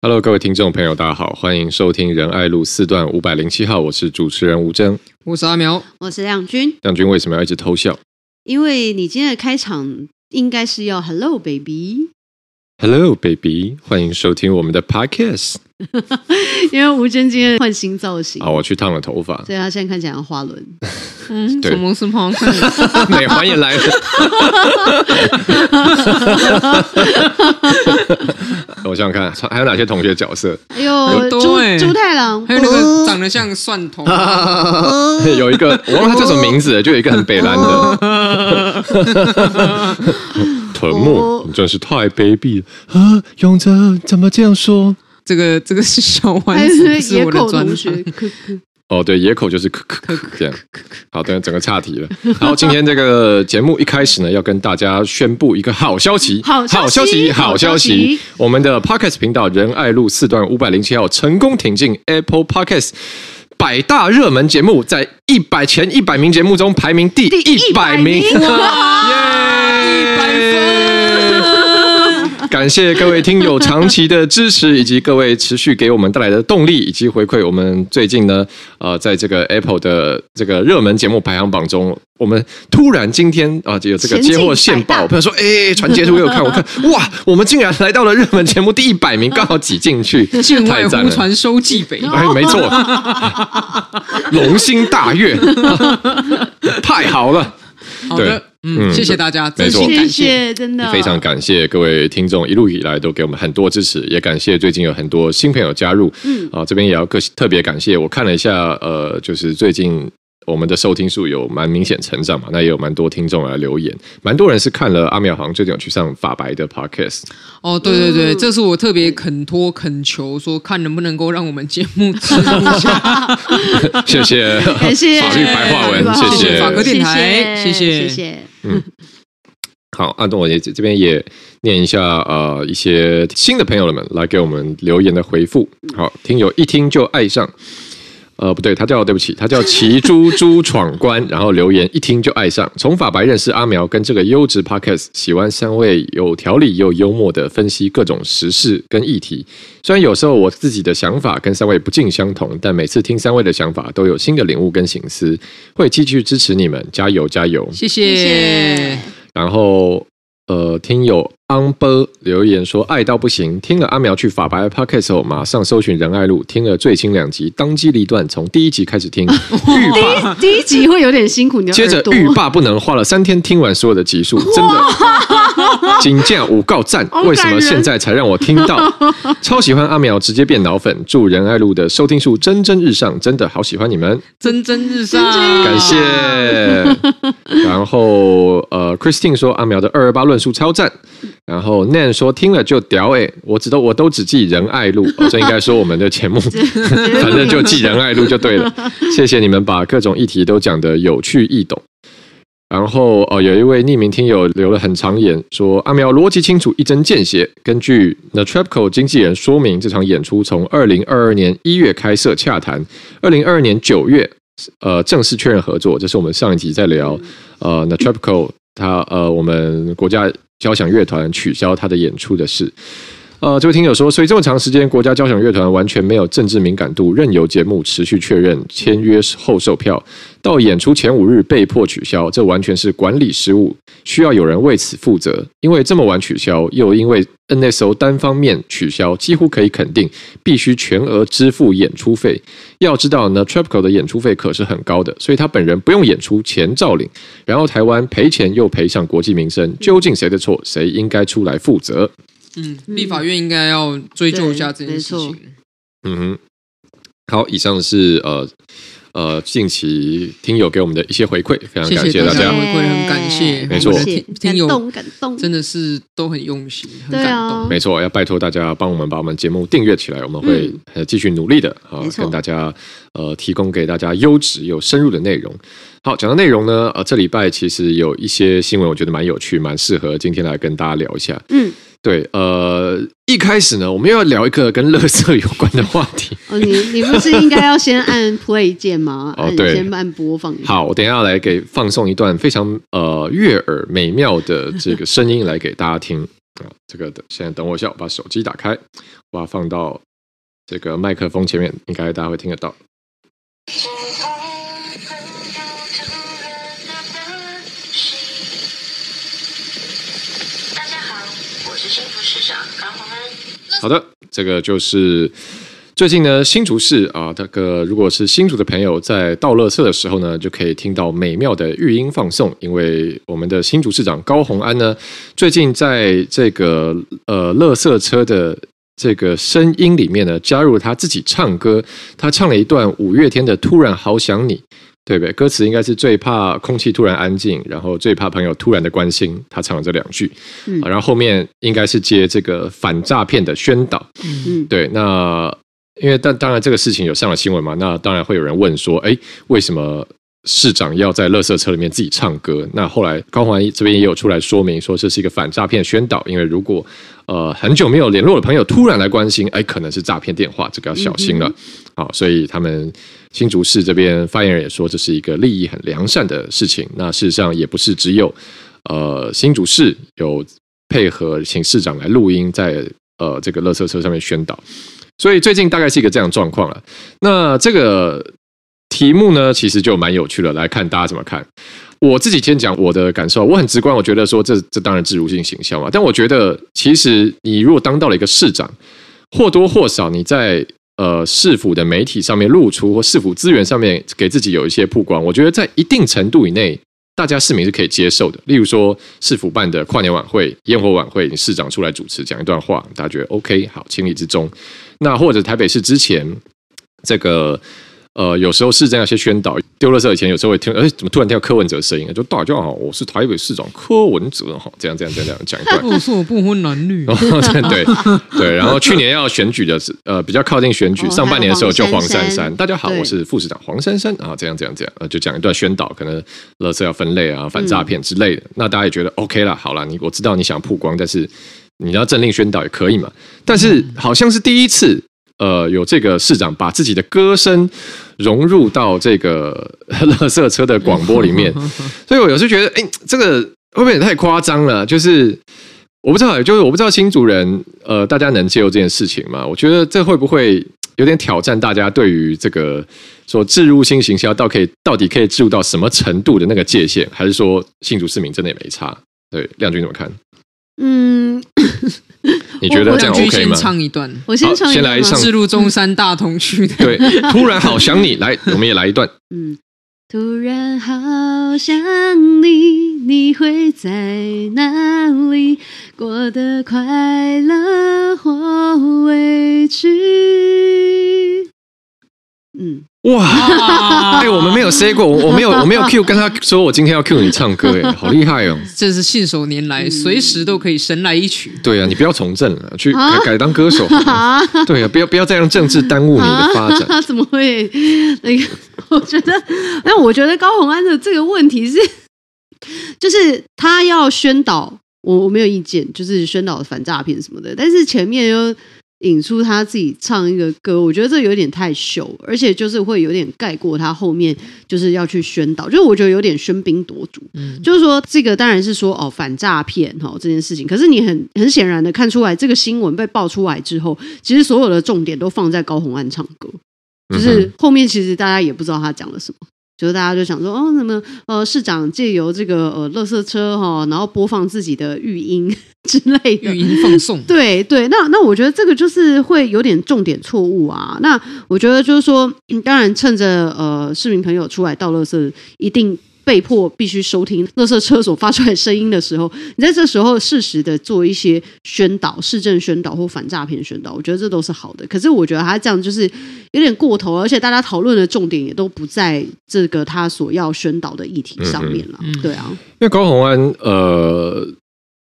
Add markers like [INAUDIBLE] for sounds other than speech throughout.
Hello，各位听众朋友，大家好，欢迎收听仁爱路四段五百零七号，我是主持人吴峥，我是阿苗，我是亮君。亮君为什么要一直偷笑？因为你今天的开场应该是要 Hello baby，Hello baby，欢迎收听我们的 Podcast。[LAUGHS] 因为吴尊今天换新造型，好，我去烫了头发，所以他现在看起来像花轮。嗯，对么是胖？[LAUGHS] 美环也来了。[LAUGHS] 我想想看，还有哪些同学角色？哎呦，猪猪太郎，还有那个长得像蒜头，有一个我忘了他叫什么名字，就有一个很北蓝的。屯木，你真是太卑鄙了啊！勇者怎么这样说？这个这个是小丸子，是我的专学。哦，对，野口就是咳咳咳这样。好的，整个岔题了。然后今天这个节目一开始呢，要跟大家宣布一个好消息，[LAUGHS] 好消息，好消息！我们的 Podcast 频道仁爱路四段五百零七号成功挺进 Apple Podcast 百大热门节目，在一百前一百名节目中排名第一百名。[LAUGHS] [LAUGHS] 感谢各位听友长期的支持，以及各位持续给我们带来的动力以及回馈。我们最近呢，呃，在这个 Apple 的这个热门节目排行榜中，我们突然今天啊，就有这个接获线报，朋友说，哎，传截图给我看，我看，[LAUGHS] 哇，我们竟然来到了热门节目第一百名，刚好挤进去，[LAUGHS] 太赞了。传收蓟北，哎，没错，龙心大悦，太好了，好的。嗯，谢谢大家，真心感谢，真的非常感谢各位听众一路以来都给我们很多支持，也感谢最近有很多新朋友加入。嗯，啊，这边也要特特别感谢，我看了一下，呃，就是最近。我们的收听数有蛮明显成长嘛，那也有蛮多听众来留言，蛮多人是看了阿苗好像最近有去上法白的 podcast。哦，对对对，这是我特别恳托恳求说，看能不能够让我们节目植入一下。[LAUGHS] 谢谢，感谢法律白话文，谢谢法科电台，谢谢谢谢。嗯，好，阿东我也这边也念一下呃一些新的朋友们来给我们留言的回复。好，听友一听就爱上。呃，不对，他叫对不起，他叫骑猪猪闯关，然后留言一听就爱上。从法白认识阿苗，跟这个优质 podcast，喜欢三位有条理又幽默的分析各种时事跟议题。虽然有时候我自己的想法跟三位不尽相同，但每次听三位的想法都有新的领悟跟醒思，会继续支持你们，加油加油！谢谢。然后。呃，听友安波留言说爱到不行，听了阿苗去法白 podcast 后，马上搜寻仁爱路，听了最新两集，当机立断，从第一集开始听。[LAUGHS] 第一第一集会有点辛苦，你要接着欲罢不能，花了三天听完所有的集数，真的。金匠五告赞，为什么现在才让我听到？[LAUGHS] 超喜欢阿苗，直接变脑粉。祝仁爱路的收听数蒸蒸日上，真的好喜欢你们，蒸蒸日上，感谢。然后呃，Christine 说阿苗的二二八论述超赞。然后 Nan 说听了就屌哎，我知道我都只记仁爱路，这、[LAUGHS] 哦、应该说我们的节目，[LAUGHS] 反正就记仁爱路就对了。[LAUGHS] 谢谢你们把各种议题都讲得有趣易懂。然后呃，有一位匿名听友留了很长言，说阿苗逻辑清楚，一针见血。根据 The Trapco 经纪人说明，这场演出从二零二二年一月开设洽谈，二零二二年九月呃正式确认合作。这是我们上一集在聊呃 The Trapco 他呃我们国家交响乐团取消他的演出的事。呃，这位听友说，所以这么长时间，国家交响乐团完全没有政治敏感度，任由节目持续确认签约后售票，到演出前五日被迫取消，这完全是管理失误，需要有人为此负责。因为这么晚取消，又因为 NSO 单方面取消，几乎可以肯定必须全额支付演出费。要知道呢，Trapco 的演出费可是很高的，所以他本人不用演出钱照领，然后台湾赔钱又赔上国际名声，究竟谁的错？谁应该出来负责？嗯，立法院应该要追究一下这件事情。嗯哼，好，以上是呃呃近期听友给我们的一些回馈，非常感谢大家，回馈很感谢，没错，听友感动，感动，真的是都很用心，很感动，啊、没错，要拜托大家帮我们把我们节目订阅起来，我们会继续努力的啊，跟大家呃提供给大家优质又深入的内容。好，讲到内容呢，呃，这礼拜其实有一些新闻，我觉得蛮有趣，蛮适合今天来跟大家聊一下。嗯。对，呃，一开始呢，我们要聊一个跟乐色有关的话题。哦，你你不是应该要先按 [LAUGHS] play 键吗？哦，对，先按播放。好，我等一下来给放送一段非常呃悦耳美妙的这个声音来给大家听。啊，这个等现在等我一下，我把手机打开，我把它放到这个麦克风前面，应该大家会听得到。好的，这个就是。最近呢，新竹市啊，这个如果是新竹的朋友在倒垃圾的时候呢，就可以听到美妙的育音放送。因为我们的新竹市长高虹安呢，最近在这个呃垃圾车的这个声音里面呢，加入他自己唱歌，他唱了一段五月天的《突然好想你》，对不对？歌词应该是最怕空气突然安静，然后最怕朋友突然的关心。他唱了这两句，嗯，然后后面应该是接这个反诈骗的宣导，嗯，对，那。因为当当然这个事情有上了新闻嘛，那当然会有人问说，哎，为什么市长要在垃圾车里面自己唱歌？那后来高虹安这边也有出来说明说，这是一个反诈骗宣导。因为如果呃很久没有联络的朋友突然来关心，哎，可能是诈骗电话，这个要小心了。好，所以他们新竹市这边发言人也说，这是一个利益很良善的事情。那事实上也不是只有呃新竹市有配合请市长来录音，在呃这个垃圾车上面宣导。所以最近大概是一个这样状况了。那这个题目呢，其实就蛮有趣的，来看大家怎么看。我自己先讲我的感受，我很直观，我觉得说这这当然自如性行销嘛。但我觉得，其实你如果当到了一个市长，或多或少你在呃市府的媒体上面露出，或市府资源上面给自己有一些曝光，我觉得在一定程度以内。大家市民是可以接受的，例如说市府办的跨年晚会、烟火晚会，市长出来主持讲一段话，大家觉得 OK，好，情理之中。那或者台北市之前这个。呃，有时候市政那些宣导丢垃圾以前，有时候会听，哎，怎么突然听到柯文哲的声音？就大家好，我是台北市长柯文哲哈，这样这样这样这样讲一段。我说我不婚男女。对对，然后去年要选举的是呃比较靠近选举上半年的时候，就黄珊珊，大家好，我是副市长黄珊珊啊，这样这样这样，就讲一段宣导，可能垃圾要分类啊，反诈骗之类的。那大家也觉得 OK 了，好了，你我知道你想曝光，但是你要政令宣导也可以嘛。但是好像是第一次。呃，有这个市长把自己的歌声融入到这个 [LAUGHS] 垃圾车的广播里面，[LAUGHS] 所以我有时候觉得，哎，这个会不会也太夸张了？就是我不知道，就是我不知道新竹人，呃，大家能接受这件事情吗？我觉得这会不会有点挑战大家对于这个说置入性行销到可以到底可以置入到什么程度的那个界限？还是说新竹市民真的也没差？对，亮君怎么看？嗯。[COUGHS] [LAUGHS] 你觉得这样 OK 吗？先唱一段，我先唱一段。先来唱，置入中山大同区的。对，突然好想你，来，我们也来一段。[LAUGHS] 嗯，突然好想你，你会在哪里？过得快乐或委屈？嗯。哇！哎、欸，我们没有 say 过，我我没有 [LAUGHS] 我没有 Q 跟他说我今天要 Q 你唱歌，哎，好厉害哦！这是信手拈来，随时都可以神来一曲。对啊，你不要从政了，去改改当歌手。[LAUGHS] 对啊，不要不要再让政治耽误你的发展。他 [LAUGHS] 怎么会？那个，我觉得，那我觉得高洪安的这个问题是，就是他要宣导，我我没有意见，就是宣导反诈骗什么的，但是前面又。引出他自己唱一个歌，我觉得这有点太秀，而且就是会有点盖过他后面就是要去宣导，就是我觉得有点喧宾夺主。嗯，就是说这个当然是说哦反诈骗哈这件事情，可是你很很显然的看出来，这个新闻被爆出来之后，其实所有的重点都放在高洪安唱歌，就是后面其实大家也不知道他讲了什么。就是大家就想说，哦，怎么呃，市长借由这个呃，垃圾车哈，然后播放自己的语音 [LAUGHS] 之类的语音放送，[LAUGHS] 对对，那那我觉得这个就是会有点重点错误啊。那我觉得就是说，当然趁着呃市民朋友出来倒垃圾，一定。被迫必须收听垃圾车所发出来声音的时候，[LAUGHS] 你在这时候适时的做一些宣导、市政宣导或反诈骗宣导，我觉得这都是好的。可是我觉得他这样就是有点过头，而且大家讨论的重点也都不在这个他所要宣导的议题上面了。嗯嗯对啊，因为高宏安呃。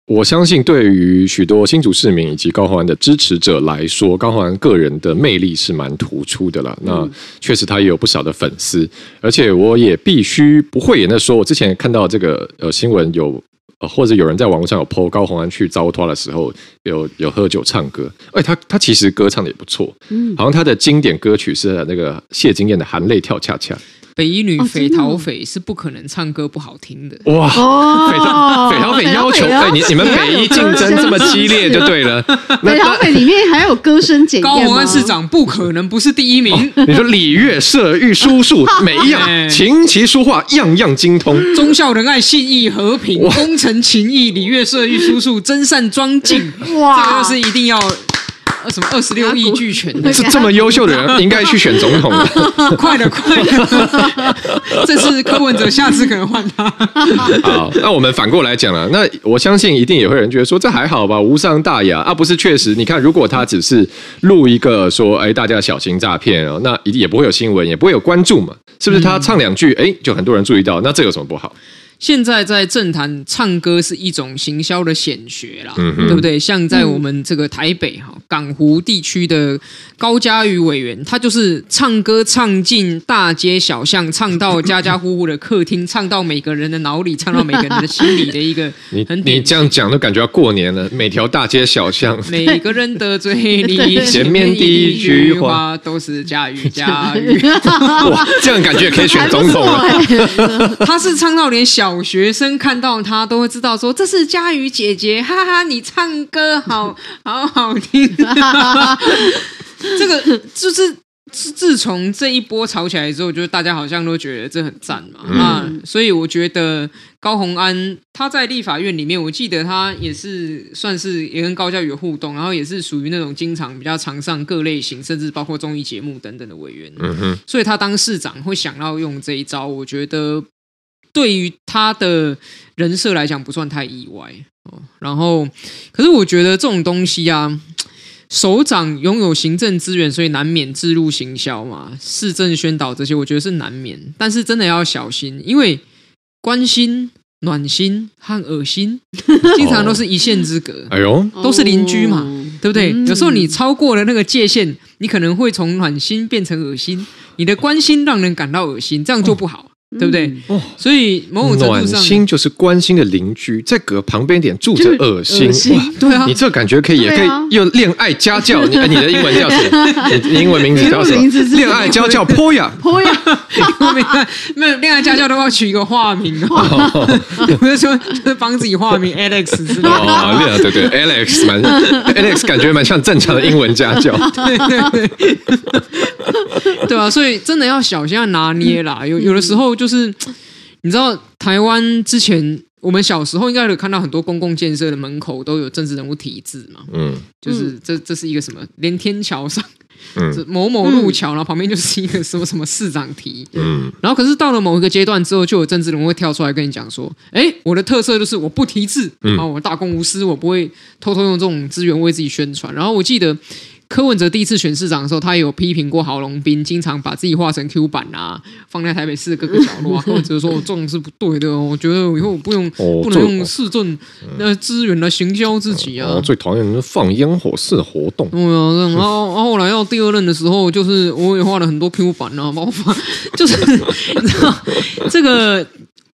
我相信，对于许多新竹市民以及高虹安的支持者来说，高虹安个人的魅力是蛮突出的啦。那确实，他也有不少的粉丝，而且我也必须不讳言的说，我之前看到这个呃新闻有呃或者有人在网络上有 po 高虹安去糟蹋的时候，有有喝酒唱歌，哎，他他其实歌唱的也不错，嗯，好像他的经典歌曲是那个谢金燕的《含泪跳恰恰》。北一女哦斐真的哦陶斐是不可能唱歌不好听的。哇，哦，斐陶斐陶斐要求，对，你你们北一竞争这么激烈就对了。[LAUGHS] 那北陶斐里面还有歌声检验高虹安市长不可能不是第一名。你说礼乐射御书数每一哎。样琴棋书画样样精通，忠孝仁爱信义和平，功成情义礼乐射御书数真善庄敬，哇。这个就是一定要呃什么二十六亿俱全的，[LAUGHS] 是这么优秀的人 [LAUGHS] 应该去选总统 [LAUGHS] 的。快了快了，这次柯文哲，下次可能换他。好，那我们反过来讲了，那我相信一定也会有人觉得说这还好吧，无伤大雅啊，不是？确实，你看，如果他只是录一个说，哎，大家小心诈骗哦，那一定也不会有新闻，也不会有关注嘛，是不是？他唱两句，哎，就很多人注意到，那这有什么不好？现在在政坛唱歌是一种行销的显学啦，嗯对不对？像在我们这个台北哈港湖地区的高嘉瑜委员，他就是唱歌唱进大街小巷，唱到家家户户的客厅，唱到每个人的脑里，唱到每个人的心里的一个 [LAUGHS] 你你这样讲都感觉要过年了，每条大街小巷，每个人的嘴里前面第一句话。话都是嘉瑜嘉瑜，[LAUGHS] 哇，这样感觉也可以选总统了。[LAUGHS] 他是唱到连小学生看到他都会知道说这是佳瑜姐姐，哈哈，你唱歌好 [LAUGHS] 好好听。[LAUGHS] 这个就是自自从这一波吵起来之后，就是大家好像都觉得这很赞嘛、嗯啊，所以我觉得高虹安他在立法院里面，我记得他也是算是也跟高嘉瑜有互动，然后也是属于那种经常比较常上各类型，甚至包括综艺节目等等的委员。嗯哼，所以他当市长会想要用这一招，我觉得对于他的人设来讲不算太意外哦。然后，可是我觉得这种东西啊，首长拥有行政资源，所以难免自入行销嘛，市政宣导这些，我觉得是难免。但是真的要小心，因为关心、暖心和恶心，[LAUGHS] 经常都是一线之隔。哎呦，都是邻居嘛哦对不对？嗯有时候你超过了那个界限，你可能会从暖心变成恶心，你的关心让人感到恶心，这样就不好，对不对？嗯所以某种程度暖，心就是关心的邻居，在隔旁边一点住着恶心恶，心对啊你，这感觉可以，也可以对啊又恋爱家教。你 [LAUGHS] 哎你的英文叫什么？你你英文名字叫什么？[LAUGHS] 恋爱家教 Poya。坡呀，没 [LAUGHS] 有恋爱家教都要取一个化名哦，不是说就是帮自己化名 Alex 之类的。哦，恋爱对对，Alex 蛮 Alex 感觉蛮像正常的英文家教。对啊，所以真的要小心要拿捏啦。有有的时候就是，你知道台湾之前我们小时候应该有看到很多公共建设的门口都有政治人物题字嘛，嗯。就是这这是一个什么连天桥上。嗯。某某路桥，然后旁边就是一个什么什么市长题，嗯，然后可是到了某一个阶段之后，就有政治人物会跳出来跟你讲说：“哎，我的特色就是我不题字，嗯。啊，我大公无私，我不会偷偷用这种资源为自己宣传。”然后我记得柯文哲第一次选市长的时候，他也有批评过郝龙斌，经常把自己画成 Q 版啊，放在台北市各个角落啊。柯文哲说：“我这种是不对的哦，[LAUGHS] 我觉得以后我不用哦不能用市政那资源来行销自己啊。”我最讨厌的放烟火式活动。对啊，然后然后后来到第二任的时候，就是我也画了很多 Q 版啊，包括 [LAUGHS] 就是你知道这个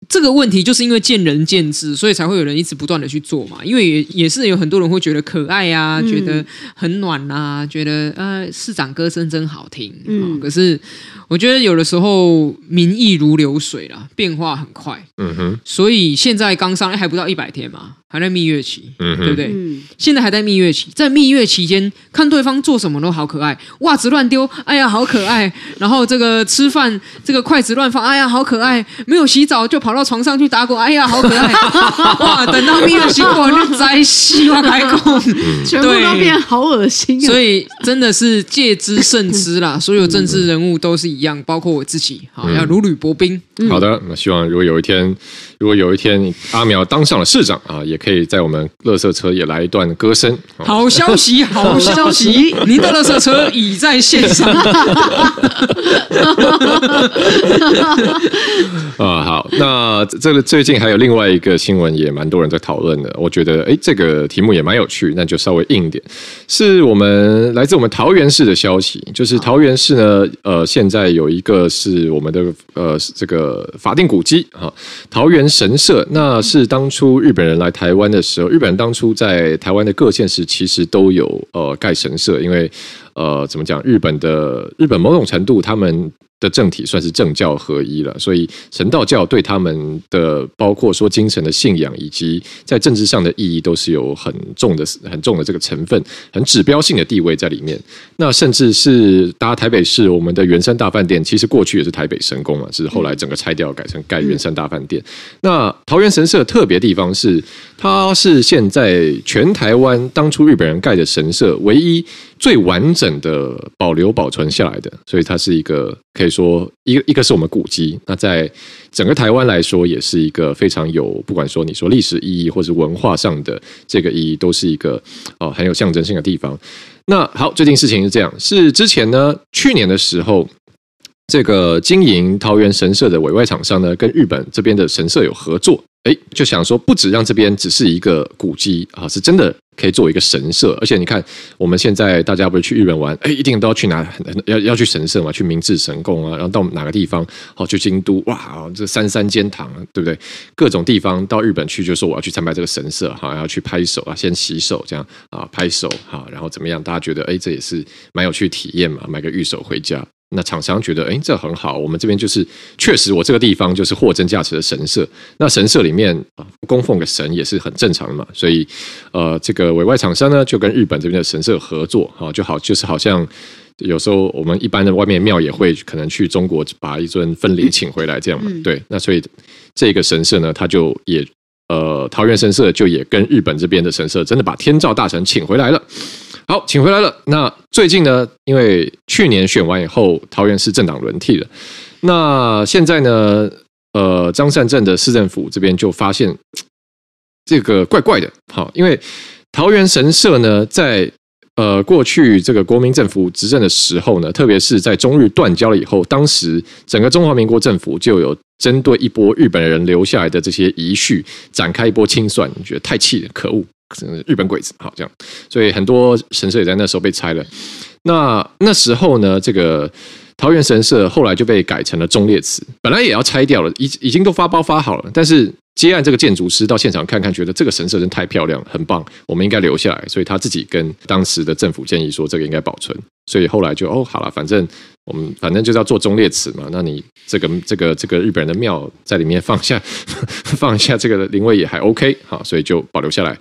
这个问题，就是因为见仁见智，所以才会有人一直不断的去做嘛。因为也也是有很多人会觉得可爱啊，觉得很暖啊，觉得呃市长歌声真好听，嗯、嗯可是我觉得有的时候民意如流水啦，变化很快，嗯哼，所以现在刚上还不到一百天嘛，还在蜜月期，嗯哼对不对？嗯，现在还在蜜月期，在蜜月期间看对方做什么都好可爱，袜子乱丢，哎呀好可爱。然后这个吃饭，这个筷子乱放，哎呀好可爱。没有洗澡就跑到床上去打滚，哎呀好可爱。[LAUGHS] 哇，等到蜜月期过完就摘西瓜开工，[LAUGHS] 全部都变好恶心啊！所以真的是戒之慎之啦。所有政治人物都是一样，包括我自己，好要如履薄冰。好的，那希望如果有一天，如果有一天阿苗当上了市长啊，也可以在我们乐色车也来一段歌声。好好消息，好消息！[LAUGHS] 您的乐色车已在线上。[LAUGHS] 啊，好，那这个最近还有另外一个新闻也蛮多人在讨论的，我觉得哎，这个题目也蛮有趣，那就稍微硬一点，是我们来自我们桃园市的消息，就是桃园市呢，呃，现在有一个是我们的呃这个法定古迹啊，桃园神社，那是当初日本人来台湾的时候，日本人当初在台湾的各县市其实都有呃盖神社，因为呃怎么讲，日本的日本某种程度他们。的政体算是政教合一了，所以神道教对他们的包括说精神的信仰以及在政治上的意义都是有很重的、很重的这个成分，很指标性的地位在里面。那甚至是大家台北市我们的圆山大饭店，其实过去也是台北神宫嘛，只是后来整个拆掉改成盖圆山大饭店。那桃园神社特别地方是，它是现在全台湾当初日本人盖的神社唯一最完整的保留保存下来的，所以它是一个可以说一个一个是我们古迹。那在整个台湾来说，也是一个非常有不管说你说历史意义或是文化上的这个意义，都是一个哦很有象征性的地方。那好，最近事情是这样，是之前呢，去年的时候。这个经营桃园神社的委外厂商呢，跟日本这边的神社有合作，哎，就想说不止让这边只是一个古迹啊，是真的可以作为一个神社。而且你看，我们现在大家不是去日本玩，哎，一定都要去哪？要要去神社嘛，去明治神宫啊，然后到哪个地方？好，去京都，哇，这三三间堂，对不对？各种地方到日本去，就说我要去参拜这个神社，好，要去拍手啊，先洗手这样啊，拍手好，然后怎么样？大家觉得，哎，这也是蛮有趣体验嘛，买个御守回家。那厂商觉得，哎，这很好。我们这边就是确实，我这个地方就是货真价实的神社。那神社里面啊，供奉个神也是很正常的嘛。所以，呃，这个委外厂商呢，就跟日本这边的神社合作，哈，就好，就是好像有时候我们一般的外面庙也会可能去中国把一尊分灵请回来这样嘛。对，那所以这个神社呢，他就也呃，桃园神社就也跟日本这边的神社真的把天照大神请回来了。好，请回来了。那最近呢，因为去年选完以后，桃园市政党轮替了。那现在呢，呃，张善镇的市政府这边就发现这个怪怪的。好，因为桃园神社呢，在呃过去这个国民政府执政的时候呢，特别是在中日断交了以后，当时整个中华民国政府就有针对一波日本人留下来的这些遗绪展开一波清算，你觉得太气了，可恶。日本鬼子，好这样，所以很多神社也在那时候被拆了。那那时候呢，这个桃园神社后来就被改成了忠烈祠，本来也要拆掉了，已已经都发包发好了。但是接案这个建筑师到现场看看，觉得这个神社真太漂亮，很棒，我们应该留下来。所以他自己跟当时的政府建议说，这个应该保存。所以后来就哦，好了，反正我们反正就是要做忠烈祠嘛。那你这个这个这个日本人的庙在里面放下放一下这个灵位也还 OK，好，所以就保留下来。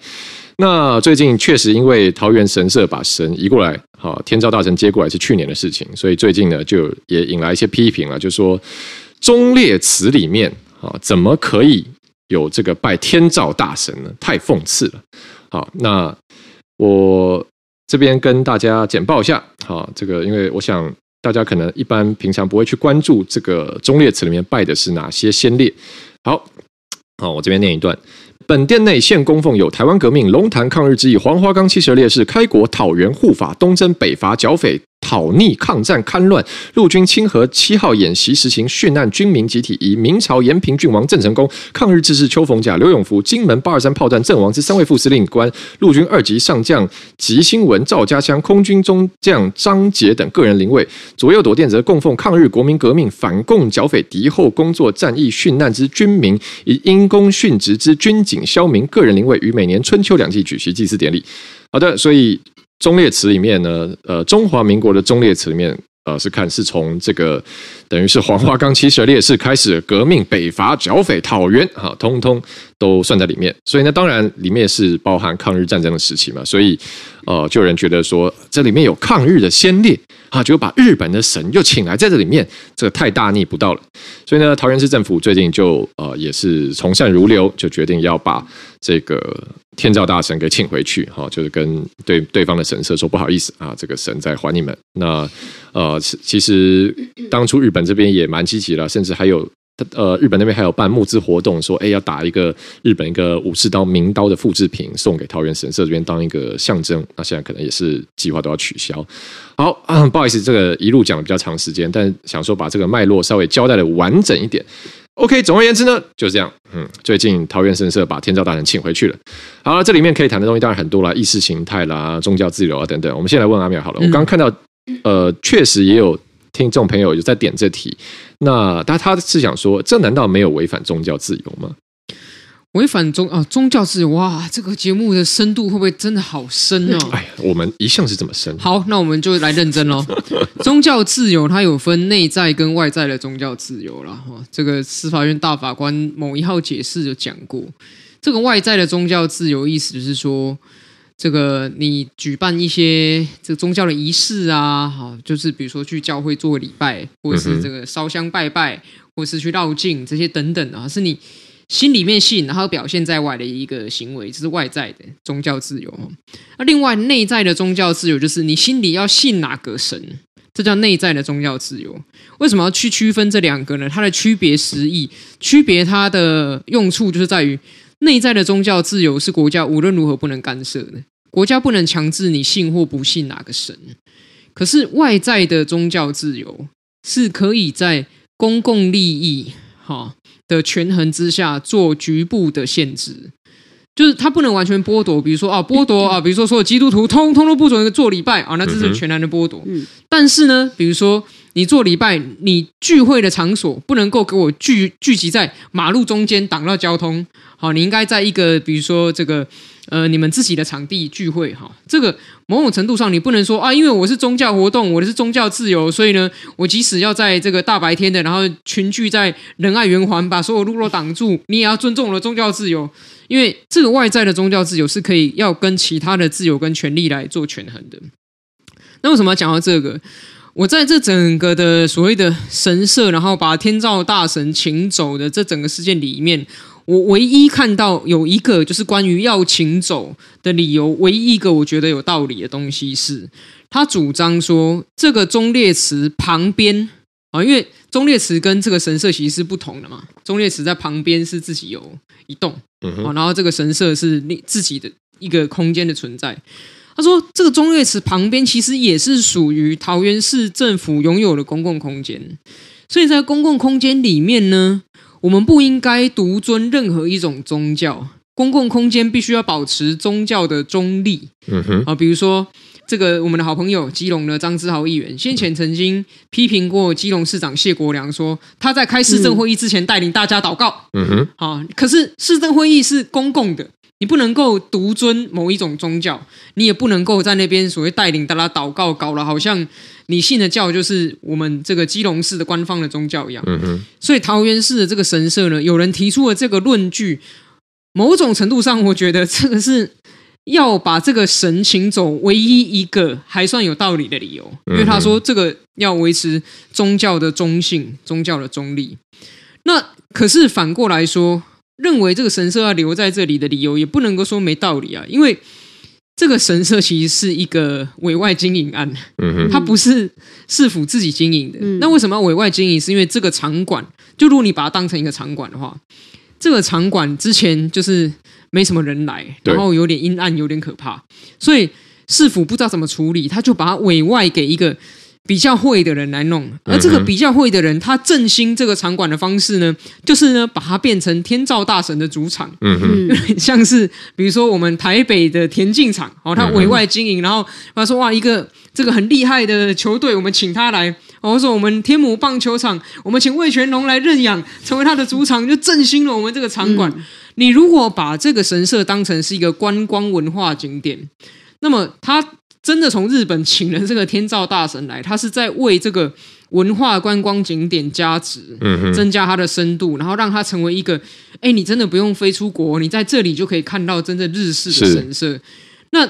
那最近确实因为桃园神社把神移过来，好，天照大神接过来是去年的事情，所以最近呢就也引来一些批评了，就说忠烈祠里面啊怎么可以有这个拜天照大神呢？太讽刺了。好，那我这边跟大家简报一下，好，这个因为我想大家可能一般平常不会去关注这个忠烈祠里面拜的是哪些先烈。好，好，我这边念一段。本店内现供奉有台湾革命、龙潭抗日之役、黄花岗七十二烈士、开国讨袁护法、东征北伐剿匪。讨逆抗战戡乱，陆军清河七号演习实行殉难军民集体以，明朝延平郡王郑成功，抗日志士邱逢甲、刘永福，金门八二三炮战阵亡之三位副司令官，陆军二级上将吉新文、赵家枪，空军中将张杰等个人灵位。左右斗殿则供奉抗日国民革命、反共剿匪敌后工作战役殉难之军民，以因公殉职之军警消民个人灵位，于每年春秋两季举行祭祀典礼。好的，所以。忠烈祠里面呢，呃，中华民国的忠烈祠里面，呃，是看是从这个等于是黄花岗七十烈士开始革命、北伐、剿匪、讨袁，哈，通通都算在里面。所以呢，当然里面是包含抗日战争的时期嘛，所以呃，就有人觉得说这里面有抗日的先烈。啊，就把日本的神又请来在这里面，这个太大逆不道了。所以呢，桃园市政府最近就呃也是从善如流，就决定要把这个天照大神给请回去。哈，就是跟对对方的神社说不好意思啊，这个神在还你们。那呃，其实当初日本这边也蛮积极了，甚至还有。呃，日本那边还有办募资活动，说，哎，要打一个日本一个武士刀名刀的复制品送给桃园神社这边当一个象征。那现在可能也是计划都要取消。好，嗯，不好意思，这个一路讲的比较长时间，但想说把这个脉络稍微交代的完整一点。OK，总而言之呢，就是这样。嗯，最近桃园神社把天照大神请回去了。好了，这里面可以谈的东西当然很多啦，意识形态啦、宗教自由啊等等。我们先来问阿淼好了。我刚刚看到，呃，确实也有。听众朋友有在点这题，那他他是想说，这难道没有违反宗教自由吗？违反宗啊宗教自由哇，这个节目的深度会不会真的好深哦？[LAUGHS] 哎，我们一向是这么深。好，那我们就来认真喽。[LAUGHS] 宗教自由它有分内在跟外在的宗教自由了哈。这个司法院大法官某一号解释有讲过，这个外在的宗教自由意思就是说，这个你举办一些这个宗教的仪式啊，哈，就是比如说去教会做个礼拜，或者是这个烧香拜拜，或是去绕境这些等等啊，是你。心里面信，然后表现在外的一个行为，这是外在的宗教自由。那另外内在的宗教自由，就是你心里要信哪个神，这叫内在的宗教自由。为什么要去区分这两个呢？它的区别实义，区别它的用处，就是在于内在的宗教自由是国家无论如何不能干涉的，国家不能强制你信或不信哪个神。可是外在的宗教自由是可以在公共利益，哈。的权衡之下做局部的限制，就是他不能完全剥夺，比如说啊，剥夺啊，比如说所有基督徒通通都不准做礼拜啊，那这是全然的剥夺。嗯，但是呢，比如说你做礼拜，你聚会的场所不能够给我聚聚集在马路中间挡到交通，好，你应该在一个比如说这个。呃，你们自己的场地聚会哈，这个某种程度上你不能说啊，因为我是宗教活动，我的是宗教自由，所以呢，我即使要在这个大白天的，然后群聚在仁爱圆环，把所有路都挡住，你也要尊重我的宗教自由，因为这个外在的宗教自由是可以要跟其他的自由跟权利来做权衡的。那为什么要讲到这个？我在这整个的所谓的神社，然后把天照大神请走的这整个事件里面。我唯一看到有一个就是关于要请走的理由，唯一一个我觉得有道理的东西是，他主张说这个忠烈祠旁边啊，因为忠烈祠跟这个神社其实是不同的嘛，忠烈祠在旁边是自己有一栋，啊，然后这个神社是你自己的一个空间的存在。他说这个忠烈祠旁边其实也是属于桃园市政府拥有的公共空间，所以在公共空间里面呢。我们不应该独尊任何一种宗教，公共空间必须要保持宗教的中立。嗯哼，啊，比如说这个我们的好朋友基隆的张志豪议员，先前曾经批评过基隆市长谢国良，说他在开市政会议之前带领大家祷告。嗯哼，啊，可是市政会议是公共的。你不能够独尊某一种宗教，你也不能够在那边所谓带领大家祷告，搞了好像你信的教就是我们这个基隆市的官方的宗教一样。嗯哼。所以桃园市的这个神社呢，有人提出了这个论据，某种程度上，我觉得这个是要把这个神请走唯一一个还算有道理的理由，因为他说这个要维持宗教的中性、宗教的中立。那可是反过来说。认为这个神社要留在这里的理由，也不能够说没道理啊，因为这个神社其实是一个委外经营案，嗯哼，它不是市府自己经营的。嗯、那为什么要委外经营？是因为这个场馆，就如果你把它当成一个场馆的话，这个场馆之前就是没什么人来，然后有点阴暗，有点可怕，所以市府不知道怎么处理，他就把它委外给一个。比较会的人来弄，而这个比较会的人，他振兴这个场馆的方式呢，就是呢，把它变成天照大神的主场，嗯哼，[LAUGHS] 像是比如说我们台北的田径场，哦，他委外经营，然后他说哇，一个这个很厉害的球队，我们请他来，哦，说我们天母棒球场，我们请魏全龙来认养，成为他的主场，就振兴了我们这个场馆。你如果把这个神社当成是一个观光文化景点，那么他。真的从日本请了这个天照大神来，他是在为这个文化观光景点加值，增加它的深度，然后让它成为一个，哎，你真的不用飞出国，你在这里就可以看到真正日式的神社。那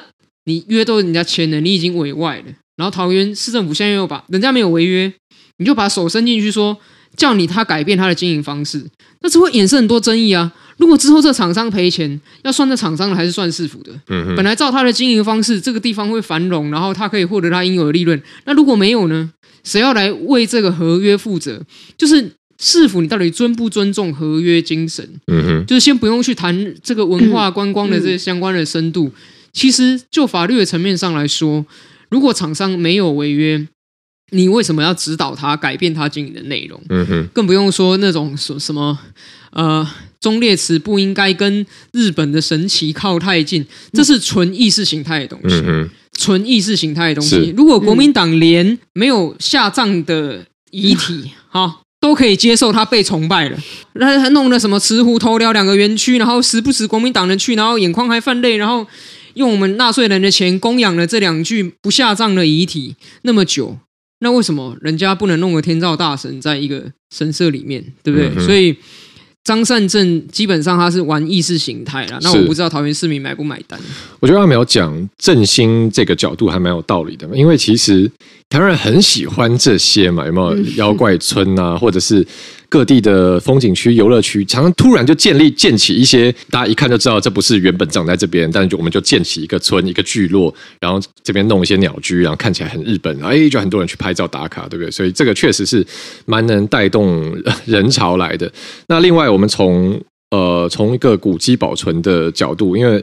你约都人家签了，你已经委外了，然后桃园市政府现在又把人家没有违约，你就把手伸进去说叫你他改变他的经营方式，那这会衍生很多争议啊。如果之后这厂商赔钱，要算这厂商的还是算市府的？嗯哼。本来照他的经营方式，这个地方会繁荣，然后他可以获得他应有的利润。那如果没有呢？谁要来为这个合约负责？就是市府，你到底尊不尊重合约精神？嗯哼。就是先不用去谈这个文化观光的这些相关的深度。其实就法律的层面上来说，如果厂商没有违约，你为什么要指导他改变他经营的内容？嗯哼。更不用说那种什什么。呃，忠烈祠不应该跟日本的神奇靠太近，这是纯意识形态的东西，嗯、纯意识形态的东西。如果国民党连没有下葬的遗体，哈、嗯，都可以接受他被崇拜了。他还弄了什么慈湖头寮两个园区，然后时不时国民党人去，然后眼眶还泛泪，然后用我们纳税人的钱供养了这两具不下葬的遗体那么久，那为什么人家不能弄个天照大神在一个神社里面，对不对？嗯、所以。张善政基本上他是玩意识形态啦，那我不知道桃园市民买不买单。我觉得阿苗讲振兴这个角度还蛮有道理的，因为其实台湾人很喜欢这些嘛，有没有妖怪村啊，或者是。各地的风景区、游乐区，常常突然就建立建起一些，大家一看就知道这不是原本长在这边，但是就我们就建起一个村、一个聚落，然后这边弄一些鸟居，然后看起来很日本，哎，就很多人去拍照打卡，对不对？所以这个确实是蛮能带动人潮来的。那另外，我们从呃从一个古迹保存的角度，因为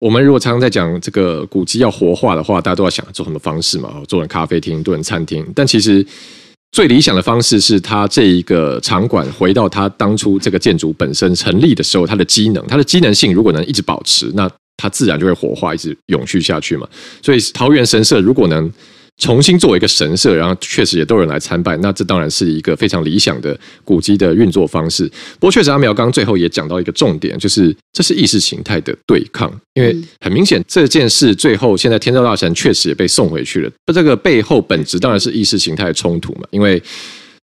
我们如果常常在讲这个古迹要活化的话，大家都要想做什么方式嘛？做成咖啡厅、做成餐厅，但其实。最理想的方式是，它这一个场馆回到它当初这个建筑本身成立的时候，它的机能、它的机能性如果能一直保持，那它自然就会活化，一直永续下去嘛。所以桃园神社如果能。重新作为一个神社，然后确实也都有人来参拜，那这当然是一个非常理想的古迹的运作方式。不过，确实阿苗刚最后也讲到一个重点，就是这是意识形态的对抗，因为很明显这件事最后现在天照大神确实也被送回去了。这个背后本质当然是意识形态的冲突嘛，因为。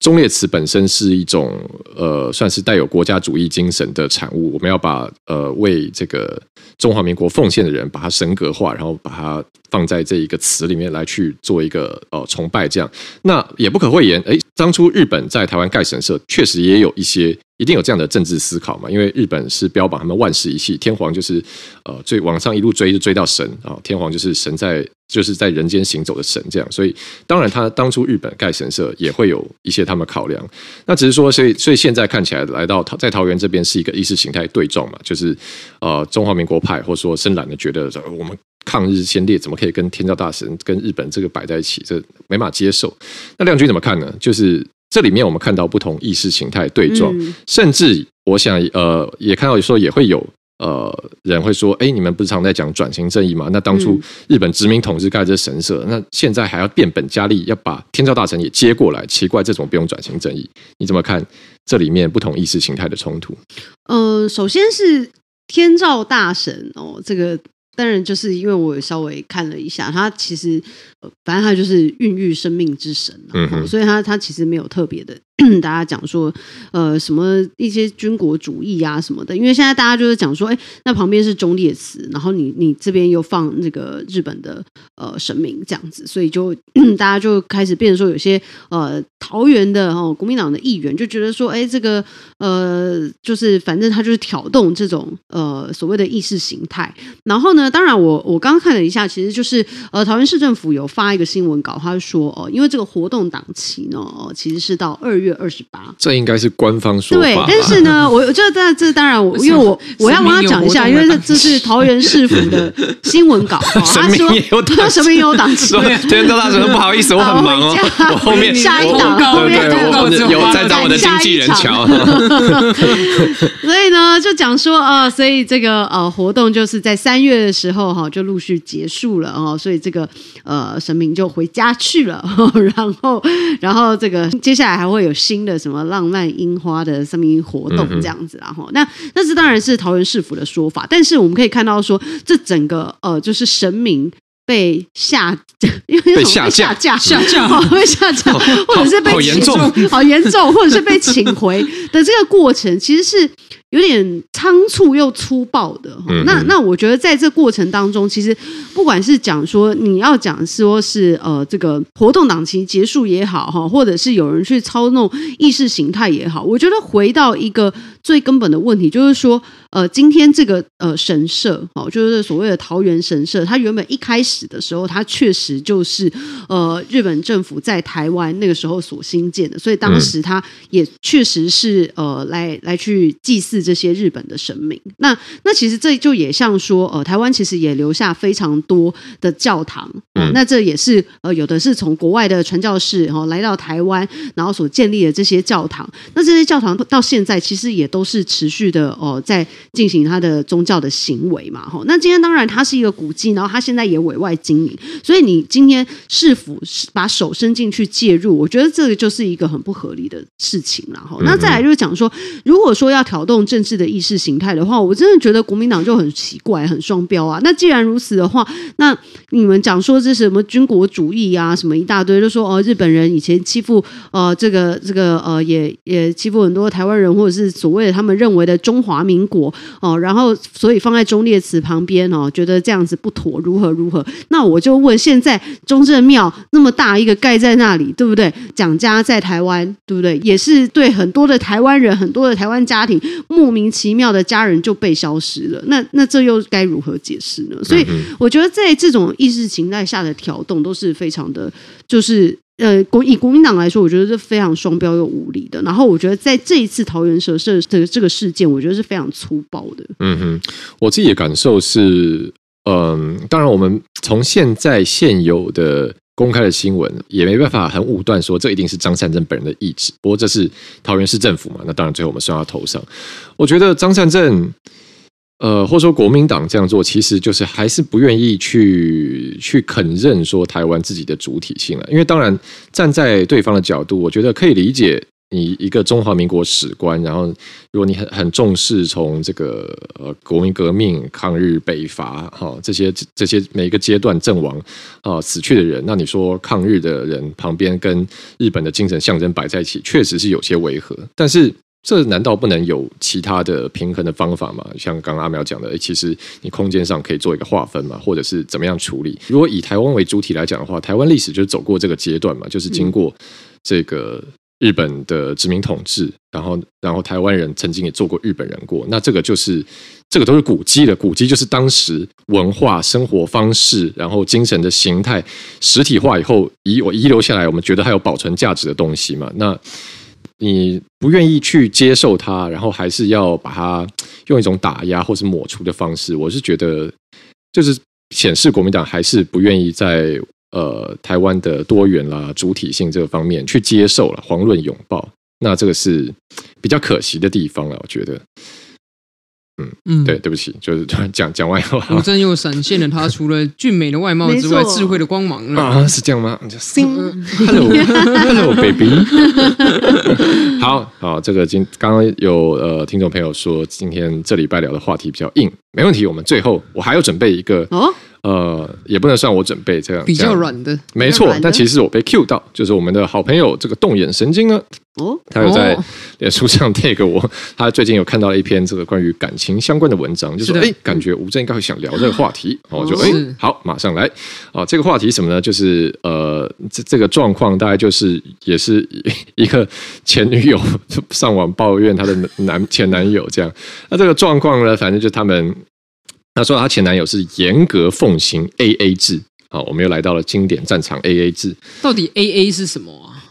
忠烈祠本身是一种呃，算是带有国家主义精神的产物。我们要把呃为这个中华民国奉献的人，把它神格化，然后把它放在这一个词里面来去做一个呃崇拜。这样，那也不可讳言，诶，当初日本在台湾盖神社，确实也有一些。一定有这样的政治思考嘛？因为日本是标榜他们万世一系，天皇就是呃，最往上一路追就追到神啊，天皇就是神在就是在人间行走的神这样。所以当然，他当初日本盖神社也会有一些他们考量。那只是说，所以所以现在看起来来到在桃园这边是一个意识形态对撞嘛，就是呃中华民国派或者说深蓝的觉得我们抗日先烈怎么可以跟天照大神跟日本这个摆在一起，这没法接受。那亮君怎么看呢？就是。这里面我们看到不同意识形态对撞，嗯、甚至我想呃也看到说也会有呃人会说，哎，你们不是常在讲转型正义吗？那当初日本殖民统治盖这神社，那现在还要变本加厉，要把天照大神也接过来，奇怪，这种不用转型正义？你怎么看这里面不同意识形态的冲突？呃，首先是天照大神哦，这个当然就是因为我稍微看了一下，他其实。反正他就是孕育生命之神，嗯，所以他他其实没有特别的，[CLEARS THROAT] 大家讲说，呃，什么一些军国主义啊什么的，因为现在大家就是讲说，哎，那旁边是中列词，然后你你这边又放那个日本的呃神明这样子，所以就 [CLEARS THROAT] 大家就开始变成说，有些呃桃园的哦国民党的议员就觉得说，哎，这个呃就是反正他就是挑动这种呃所谓的意识形态，然后呢，当然我我刚刚看了一下，其实就是呃桃园市政府有。发一个新闻稿，他说哦，因为这个活动档期呢，其实是到二月二十八。这应该是官方说法。对，但是呢，我这这这当然我，因为我我要帮他讲一下，因为这这是桃园市府的 [LAUGHS] 新闻稿。[LAUGHS] 神明也有档期，[LAUGHS] 神明也有档期。天照大神，不好意思，我很忙哦。我后面下一档，后面有在找我的经纪人乔。所以呢，就讲说啊，所以这个呃活动就是在三月的时候哈，就陆续结束了哦。所以这个呃。神明就回家去了，然后，然后这个接下来还会有新的什么浪漫樱花的什么活动这样子，然后那那这当然是桃园市府的说法，但是我们可以看到说，这整个呃就是神明被下，[LAUGHS] 因为被下架下架被下架，或者是被请好严重，好严重，或者是被请回的这个过程，其实是。有点仓促又粗暴的，那那我觉得在这过程当中，其实不管是讲说你要讲说是呃这个活动档期结束也好哈，或者是有人去操弄意识形态也好，我觉得回到一个最根本的问题，就是说呃今天这个呃神社哦，就是所谓的桃园神社，它原本一开始的时候，它确实就是呃日本政府在台湾那个时候所兴建的，所以当时它也确实是呃来来去祭祀。祀这些日本的神明。那那其实这就也像说，呃，台湾其实也留下非常多的教堂，呃、嗯，那这也是呃有的是从国外的传教士哈、呃、来到台湾，然后所建立的这些教堂。那这些教堂到现在其实也都是持续的哦、呃，在进行它的宗教的行为嘛，哈。那今天当然它是一个古迹，然后它现在也委外经营，所以你今天是否把手伸进去介入？我觉得这个就是一个很不合理的事情了，哈。那再来就是讲说，如果说要挑动政治的意识形态的话，我真的觉得国民党就很奇怪，很双标啊。那既然如此的话，那你们讲说这是什么军国主义啊，什么一大堆，就说哦，日本人以前欺负呃这个这个呃也也欺负很多台湾人，或者是所谓的他们认为的中华民国哦，然后所以放在忠烈祠旁边哦，觉得这样子不妥，如何如何？那我就问，现在中正庙那么大一个盖在那里，对不对？蒋家在台湾，对不对？也是对很多的台湾人，很多的台湾家庭莫名其妙的家人就被消失了。那那这又该如何解释呢？所以我觉得在这种意识形态下的调动都是非常的，就是。呃，国以国民党来说，我觉得是非常双标又无理的。然后，我觉得在这一次桃园蛇社的这个事件，我觉得是非常粗暴的。嗯哼，我自己的感受是，嗯，当然，我们从现在现有的公开的新闻，也没办法很武断说这一定是张善政本人的意志。不过，这是桃园市政府嘛，那当然最后我们算到头上。我觉得张善政。呃，或者说国民党这样做，其实就是还是不愿意去去肯认说台湾自己的主体性了。因为当然站在对方的角度，我觉得可以理解你一个中华民国史观，然后如果你很很重视从这个呃国民革命、抗日、北伐哈这些这些每一个阶段阵亡啊死去的人，那你说抗日的人旁边跟日本的精神象征摆在一起，确实是有些违和，但是。这难道不能有其他的平衡的方法吗？像刚刚阿苗讲的，其实你空间上可以做一个划分嘛，或者是怎么样处理？如果以台湾为主体来讲的话，台湾历史就是走过这个阶段嘛，就是经过这个日本的殖民统治，然后然后台湾人曾经也做过日本人过，那这个就是这个都是古迹的，古迹就是当时文化生活方式，然后精神的形态实体化以后遗我遗留下来，我们觉得还有保存价值的东西嘛，那。你不愿意去接受它，然后还是要把它用一种打压或是抹除的方式，我是觉得就是显示国民党还是不愿意在呃台湾的多元啦、主体性这个方面去接受了遑论拥抱，那这个是比较可惜的地方了，我觉得。嗯嗯，对，对不起，就是突然讲讲完以后，吴峥又闪现了他除了俊美的外貌之外，智慧的光芒啊，是这样吗？Hello，Hello，baby，[LAUGHS] 好好，这个今刚刚有呃听众朋友说，今天这礼拜聊的话题比较硬，没问题，我们最后我还要准备一个哦。呃，也不能算我准备这样，比较软的，没错。但其实我被 cue 到，就是我们的好朋友这个动眼神经呢，哦，他有在脸书上 tag 我，他最近有看到了一篇这个关于感情相关的文章，就说哎，感觉吴峥应该会想聊这个话题，我就哎，好，马上来啊，这个话题什么呢？就是呃，这这个状况大概就是也是一个前女友上网抱怨她的男前男友这样，那这个状况呢，反正就他们。他说他前男友是严格奉行 A A 制，好，我们又来到了经典战场 A A 制。到底 A A 是什么啊？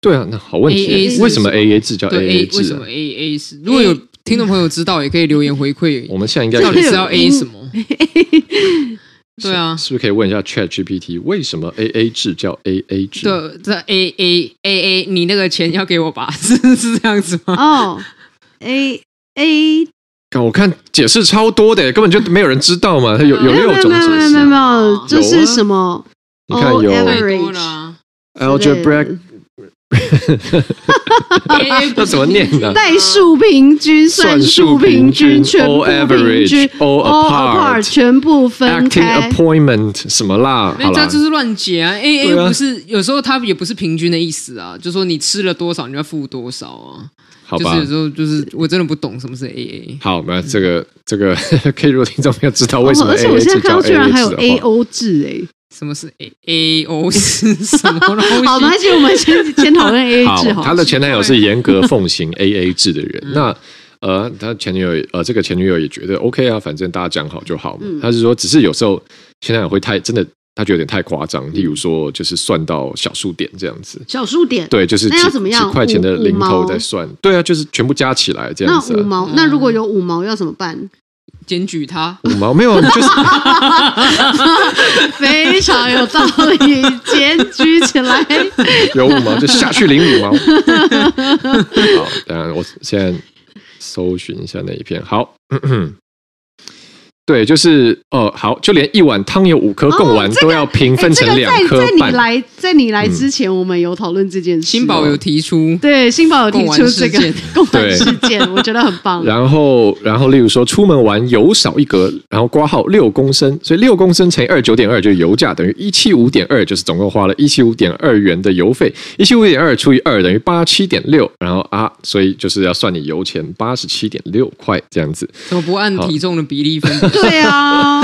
对啊，那好问题，为什么 A A 制叫 A A 制？为什么 A A 是？如果有听众朋友知道，也可以留言回馈。我们现在应该到底是要 A 什么？[LAUGHS] 对啊，是不是可以问一下 Chat GPT 为什么 A A 制叫 A A 制？对，这 A A A A，你那个钱要给我吧？[LAUGHS] 是是这样子吗？哦，A 我看解释超多的，根本就没有人知道嘛。它有有六种解释，没有没有没有，这是什么？你看有 algebraic，[LAUGHS] 那怎么念呢？[LAUGHS] 代数平均、[LAUGHS] 算术平均、全部平均、all apart、全部分开、appointment 什么啦？那这就是乱解啊！A A 不是有时候它也不是平均的意思啊，就说你吃了多少，你要付多少啊。好吧，就是有时候就是我真的不懂什么是 A A。好，那这个这个 [LAUGHS] 可以如果听众朋友知道为什么而且我现在看到居然还有 A O 制哎，什么是 A A O 是 [LAUGHS] 什么东西？好，那就我们先先讨论 A A 制。好，他的前男友是严格奉行 [LAUGHS] A A 制的人。那呃，他前女友呃，这个前女友也觉得 OK 啊，反正大家讲好就好嘛。他是说，只是有时候前男友会太真的他觉得有点太夸张。例如说，就是算到小数点这样子。小数点，对，就是几那要怎么样几块钱的零头在算。对啊，就是全部加起来这样子、啊。五毛，那如果有五毛要怎么办？检举他，五毛没有，就是 [LAUGHS] 非常有道理，检举起来。[LAUGHS] 有五毛就下去领五毛。[LAUGHS] 好，当然我现在搜寻一下那一篇。好。咳咳对，就是呃，好，就连一碗汤有五颗贡丸都要平分成两颗半。在你来，在你来之前，我们有讨论这件事。新宝有提出，对，新宝有提出这个贡丸事件，[LAUGHS] 我觉得很棒。然后，然后，例如说，出门玩油少一格，然后挂号六公升，所以六公升乘以二九点二，就是油价等于一七五点二，就是总共花了一七五点二元的油费。一七五点二除以二等于八七点六，然后啊，所以就是要算你油钱八十七点六块这样子。怎么不按体重的比例分？对啊，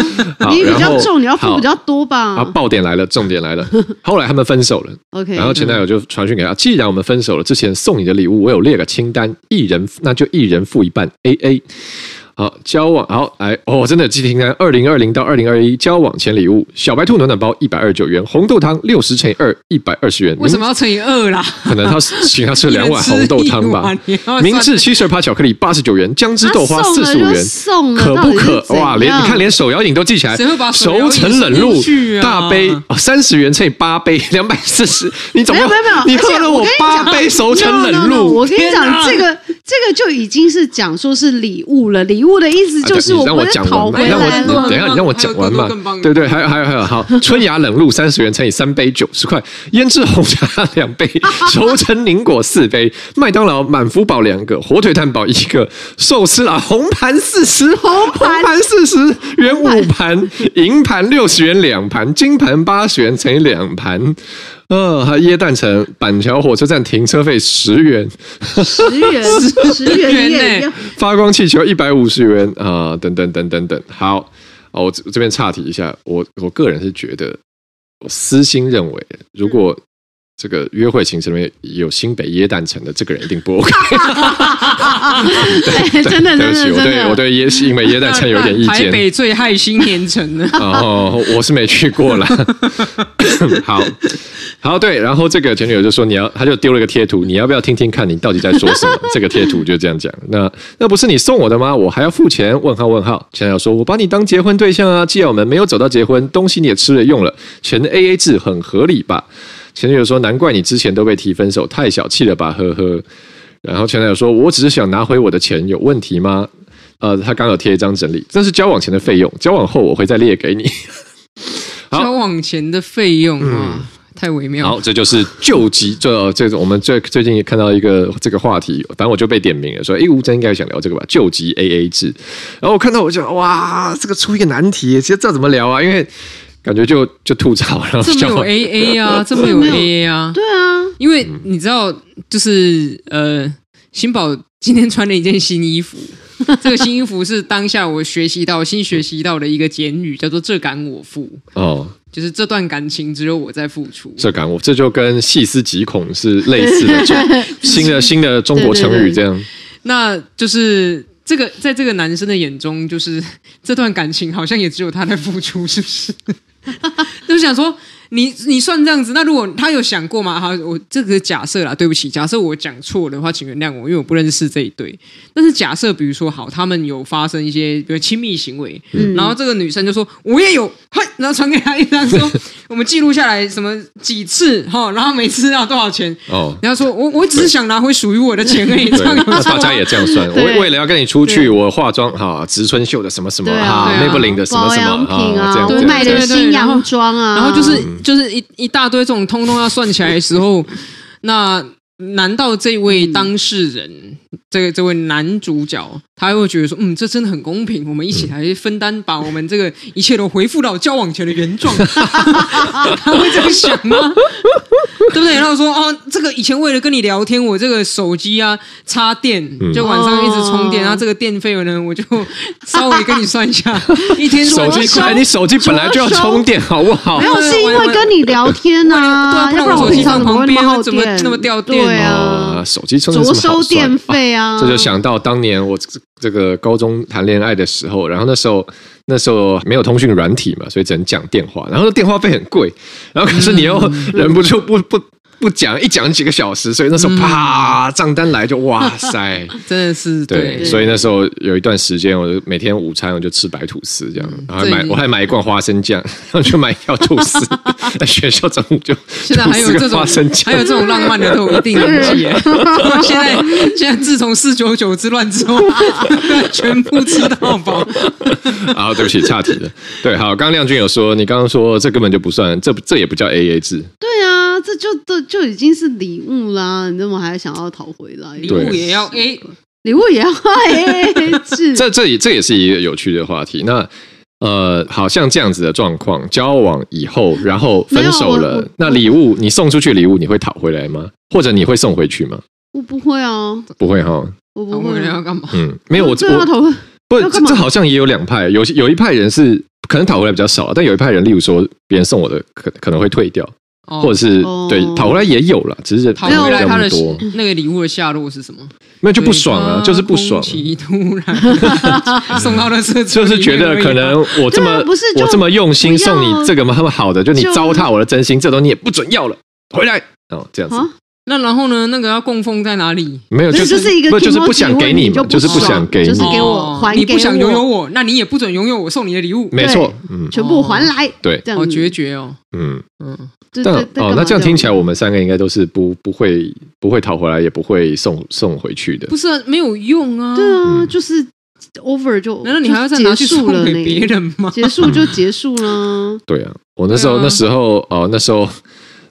你比较重，你要付比较多吧？啊，爆点来了，重点来了。[LAUGHS] 后来他们分手了，OK。然后前男友就传讯给他，既然我们分手了，之前送你的礼物我有列个清单，一人那就一人付一半，AA。好，交往好来哦，真的记清单。二零二零到二零二一交往前礼物：小白兔暖暖包一百二十九元，红豆汤六十乘以二一百二十元。为什么要乘以二啦？可能他请他吃两碗红豆汤吧。[LAUGHS] 明治七十二趴巧克力八十九元，姜汁豆花四十五元。可不可哇？连你看，连手摇饮都记起来。熟成冷露大杯三十元乘以八杯两百四十。你总共？你喝了我八杯熟成冷露。我跟你讲，这个这个就已经是讲说是礼物了。礼物的意思就是我们讨回来。让我等一下，你让我讲完嘛。对对，还有还有还有，好，[LAUGHS] 春芽冷露三十元乘以三杯九十块，腌制红茶两杯，[LAUGHS] 熟成柠果四杯，麦当劳满福堡两个，火腿蛋堡一个，寿司啦红盘四十，红盘四十元五盘，银盘六十元两盘，金盘八十元乘以两盘。嗯，还耶诞城板桥火车站停车费十元，十元 [LAUGHS] 十元呢？发光气球一百五十元啊，等等等等等。好，哦我这边岔题一下，我我个人是觉得，我私心认为，如果。这个约会行程里面有新北耶诞城的这个人一定不 OK。[LAUGHS] 对，真的，对不起，我对我对耶新北耶诞城有点意见。台北最害新年城的哦，我是没去过啦。[LAUGHS] 好好对，然后这个前女友就说你要，他就丢了一个贴图，你要不要听听看你到底在说什么？这个贴图就这样讲。那那不是你送我的吗？我还要付钱？问号问号。前男友说，我把你当结婚对象啊，既然我们没有走到结婚，东西你也吃了用了，全 AA 制很合理吧？前女友说：“难怪你之前都被提分手，太小气了吧，呵呵。”然后前男友说：“我只是想拿回我的钱，有问题吗？”呃，他刚有贴一张整理，这是交往前的费用，交往后我会再列给你。[LAUGHS] 交往前的费用啊，嗯、太微妙。好，这就是救急。这这个我们最最近也看到一个这个话题，反正我就被点名了，说：“哎，吴真应该想聊这个吧？救急 AA 制。”然后我看到我就哇，这个出一个难题，其实这怎么聊啊？因为感觉就就吐槽，然后这没有 A A 啊，[LAUGHS] 这没有 A A 啊，对啊，因为你知道，就是呃，新宝今天穿了一件新衣服，[LAUGHS] 这个新衣服是当下我学习到新学习到的一个简语，叫做“这感我负”，哦，就是这段感情只有我在付出，这感我，这就跟细思极恐是类似的，就 [LAUGHS] 新的新的中国成语这样，那就是。这个在这个男生的眼中，就是这段感情好像也只有他在付出，是不是？[LAUGHS] 都想说。你你算这样子，那如果他有想过吗？哈，我这个假设啦，对不起，假设我讲错的话，请原谅我，因为我不认识这一对。但是假设，比如说好，他们有发生一些比如亲密行为，嗯、然后这个女生就说我也有，嘿，然后传给他一张说 [LAUGHS] 我们记录下来什么几次哈，然后每次要多少钱哦，然后说我我只是想拿回属于我的钱而已，这样。那大家也这样算，我为了要跟你出去，我化妆哈，植村秀的什么什么哈，Maybelline 的什么什么啊，这样我买的新洋装啊，然后就是。就是一一大堆这种通通要算起来的时候，[LAUGHS] 那难道这位当事人，这个这位男主角，他会觉得说，嗯，这真的很公平，我们一起来分担，把我们这个一切都回复到交往前的原状，[LAUGHS] 他会这样想吗？[LAUGHS] 对不对？然后说哦，这个以前为了跟你聊天，我这个手机啊插电，就晚上一直充电，然后这个电费呢，我就稍微跟你算一下，[LAUGHS] 一天手机，你手机本来就要充电，好不好？没有，是因为跟你聊天啊，要不然我手机放旁边怎么那么掉电？对啊，手机充电着收电费啊，这就想到当年我这个高中谈恋爱的时候，然后那时候那时候没有通讯软体嘛，所以只能讲电话，然后电话费很贵，然后可是你又忍不住不不。不讲一讲几个小时，所以那时候啪账单来就哇塞，[LAUGHS] 真的是对，对，所以那时候有一段时间，我就每天午餐我就吃白吐司这样，然后还买我还买一罐花生酱，[LAUGHS] 然后就买一条吐司，[LAUGHS] 在学校中午就现在还有这种花生酱，还有这种浪漫的都一定年纪，现在现在自从四九九之乱之后，全部吃到饱。啊，对不起，岔题了。对，好，刚刚亮君有说，你刚刚说这根本就不算，这这也不叫 A A 制。对啊，这就这。就已经是礼物啦，你怎么还想要讨回来？礼物也要 A，礼物也要 A，是 [LAUGHS] 这这也这也是一个有趣的话题。那呃，好像这样子的状况，交往以后，然后分手了，那礼物你送出去礼物，你会讨回来吗？或者你会送回去吗？我不会啊，不会哈，我不会。要干嘛？嗯，没有，我我不这这好像也有两派，有有一派人是可能讨回来比较少，但有一派人，例如说别人送我的，可可能会退掉。或者是对讨回来也有了，只是讨回来他的那个礼物的下落是什么？那就不爽啊，就是不爽。突然 [LAUGHS] 送到的是，就是觉得可能我这么不是我这么用心送你这个那么好的，就你糟蹋我的真心，这东西你也不准要了，回来哦，这样子。那然后呢？那个要供奉在哪里？没有，就是一个，就是不想给你嘛，就是不想给你，就是给我还给我。你不想拥有我，那你也不准拥有我送你的礼物。没错，嗯，全部还来。对，这样好决绝哦。嗯嗯。但哦，那这样听起来，我们三个应该都是不不会不会讨回来，也不会送送回去的。不是啊，没有用啊。对啊，就是 over 就。难道你还要再拿去送给别人吗？结束就结束了。[LAUGHS] 对啊，我那时候那时候哦，那时候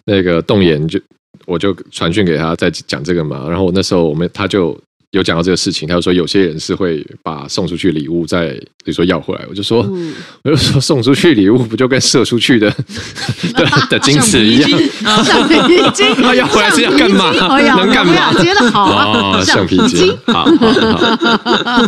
那个动言就。我就传讯给他，在讲这个嘛。然后我那时候我们他就有讲到这个事情，他就说有些人是会把送出去礼物再比如说要回来。我就说，嗯、我就说送出去礼物不就跟射出去的 [LAUGHS] 的的精子一样？橡皮筋，他要回来是要干嘛？能干嘛？接的好啊！[LAUGHS] 橡皮筋，好，好，好，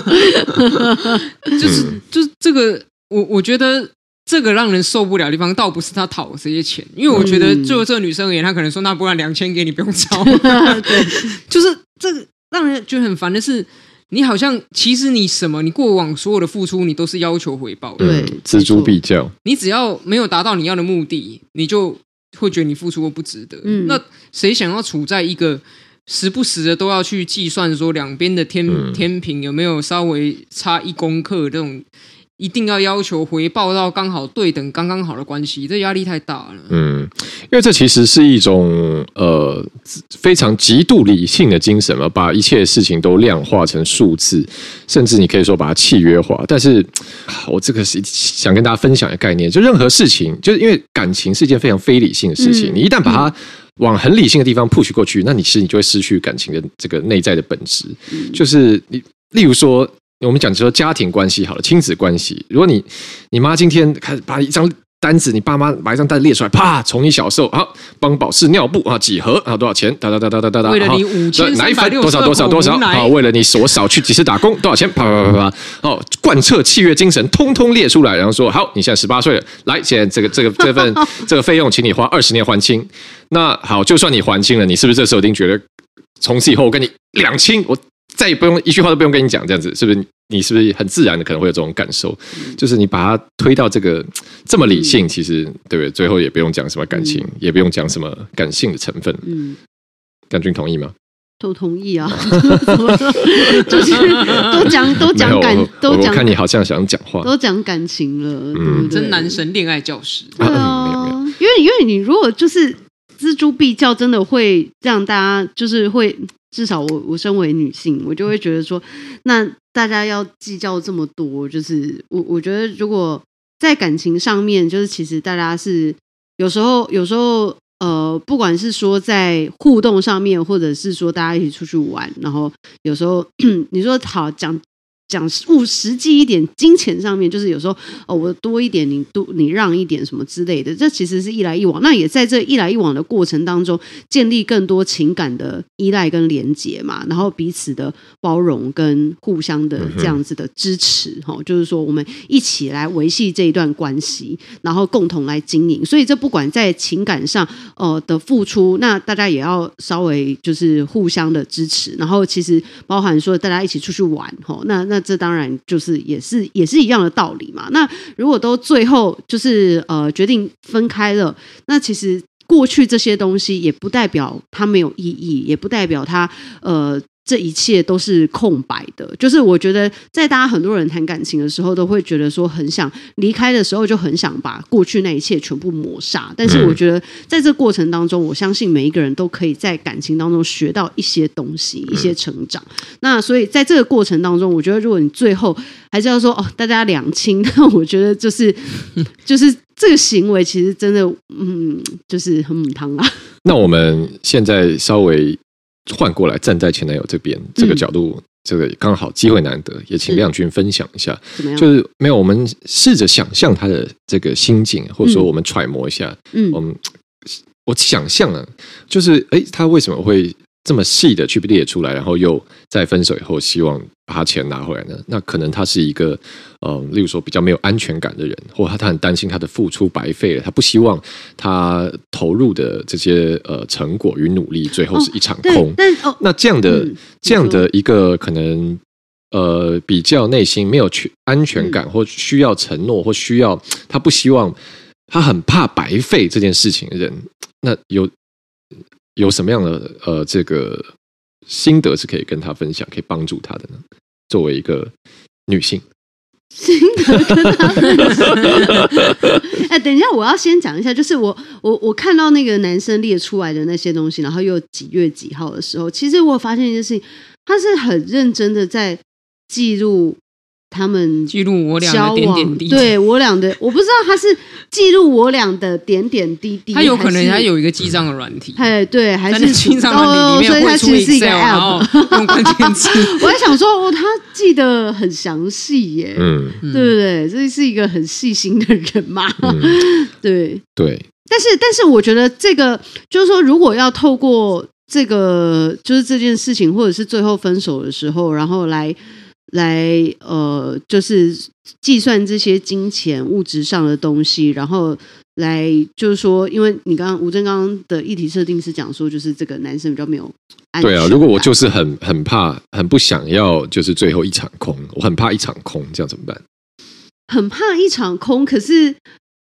[LAUGHS] 就是就是这个，我我觉得。这个让人受不了的地方，倒不是他讨这些钱，因为我觉得，就这个女生而言，她可能说，那不然两千给你，不用找。[LAUGHS] 对，就是这个让人觉得很烦的是，你好像其实你什么，你过往所有的付出，你都是要求回报的。对，锱铢必较。你只要没有达到你要的目的，你就会觉得你付出过不值得。嗯，那谁想要处在一个时不时的都要去计算说两边的天、嗯、天平有没有稍微差一公克这种？一定要要求回报到刚好对等、刚刚好的关系，这压力太大了。嗯，因为这其实是一种呃非常极度理性的精神嘛，把一切事情都量化成数字，甚至你可以说把它契约化。但是，我这个是想跟大家分享一个概念，就任何事情，就是因为感情是一件非常非理性的事情，嗯、你一旦把它往很理性的地方 push 过去，那你其实你就会失去感情的这个内在的本质。就是你，例如说。我们讲说家庭关系好了，亲子关系。如果你你妈今天开始把一张单子，你爸妈把一张单子列出来，啪，从你小时候啊，帮宝适尿布啊几盒啊多少钱？哒哒哒哒哒哒哒。为了你五千奶粉多少多少多少啊？为了你我少去几次打工多少钱？啪啪啪啪啪。哦，贯彻契约精神，通通列出来，然后说好，你现在十八岁了，来，现在这个这个这份 [LAUGHS] 这个费用，请你花二十年还清。那好，就算你还清了，你是不是这时候一定觉得从此以后我跟你两清？我。再也不用一句话都不用跟你讲，这样子是不是？你是不是很自然的可能会有这种感受？就是你把它推到这个这么理性，其实对不对？最后也不用讲什么感情，也不用讲什么感性的成分。嗯，亮君同意吗？都同意啊，[LAUGHS] [LAUGHS] 就是都讲都讲感，都讲。我看你好像想讲话，都讲感情了，嗯，真男神恋爱教师。对啊，因为因为你如果就是锱铢必较，真的会让大家就是会。至少我我身为女性，我就会觉得说，那大家要计较这么多，就是我我觉得如果在感情上面，就是其实大家是有时候有时候呃，不管是说在互动上面，或者是说大家一起出去玩，然后有时候 [CLEARS THROAT] 你说好讲。讲务实际一点，金钱上面就是有时候哦，我多一点，你多你让一点什么之类的，这其实是一来一往。那也在这一来一往的过程当中，建立更多情感的依赖跟连结嘛，然后彼此的包容跟互相的这样子的支持，哈、嗯，就是说我们一起来维系这一段关系，然后共同来经营。所以这不管在情感上呃的付出，那大家也要稍微就是互相的支持。然后其实包含说大家一起出去玩，哈，那那。那这当然就是也是也是一样的道理嘛。那如果都最后就是呃决定分开了，那其实过去这些东西也不代表它没有意义，也不代表它呃。这一切都是空白的，就是我觉得，在大家很多人谈感情的时候，都会觉得说很想离开的时候，就很想把过去那一切全部抹杀。但是我觉得，在这过程当中，我相信每一个人都可以在感情当中学到一些东西，一些成长。那所以在这个过程当中，我觉得如果你最后还是要说哦，大家两清，那我觉得就是 [LAUGHS] 就是这个行为其实真的，嗯，就是很母汤啊。那我们现在稍微。换过来站在前男友这边，这个角度，嗯、这个刚好机会难得，也请亮君分享一下。就是没有，我们试着想象他的这个心境，或者说我们揣摩一下。嗯，我们我想象啊，就是哎，他为什么会？这么细的去列出来，然后又在分手以后希望把他钱拿回来呢？那可能他是一个呃，例如说比较没有安全感的人，或他他很担心他的付出白费了，他不希望他投入的这些呃成果与努力最后是一场空。哦、但哦，那这样的、嗯、这样的一个可能呃比较内心没有去安全感，或需要承诺，或需要他不希望他很怕白费这件事情的人，那有。有什么样的呃这个心得是可以跟他分享，可以帮助他的呢？作为一个女性，心得跟他分享。[LAUGHS] 哎，等一下，我要先讲一下，就是我我我看到那个男生列出来的那些东西，然后又几月几号的时候，其实我发现一件事情，他是很认真的在记录。他们记录我俩的点点滴滴，对我俩的，我不知道他是记录我俩的点点滴滴，他有可能他有一个记账的软体，哎，对，还是记账软体里面会出 Excel，然后用关键词。[LAUGHS] 我还想说，哦，他记得很详细耶，嗯，对不对？这是一个很细心的人嘛，嗯、[LAUGHS] 对对。但是，但是，我觉得这个就是说，如果要透过这个，就是这件事情，或者是最后分手的时候，然后来。来，呃，就是计算这些金钱物质上的东西，然后来就是说，因为你刚刚吴正刚刚的议题设定是讲说，就是这个男生比较没有安全感。对啊，如果我就是很很怕，很不想要，就是最后一场空，我很怕一场空，这样怎么办？很怕一场空，可是，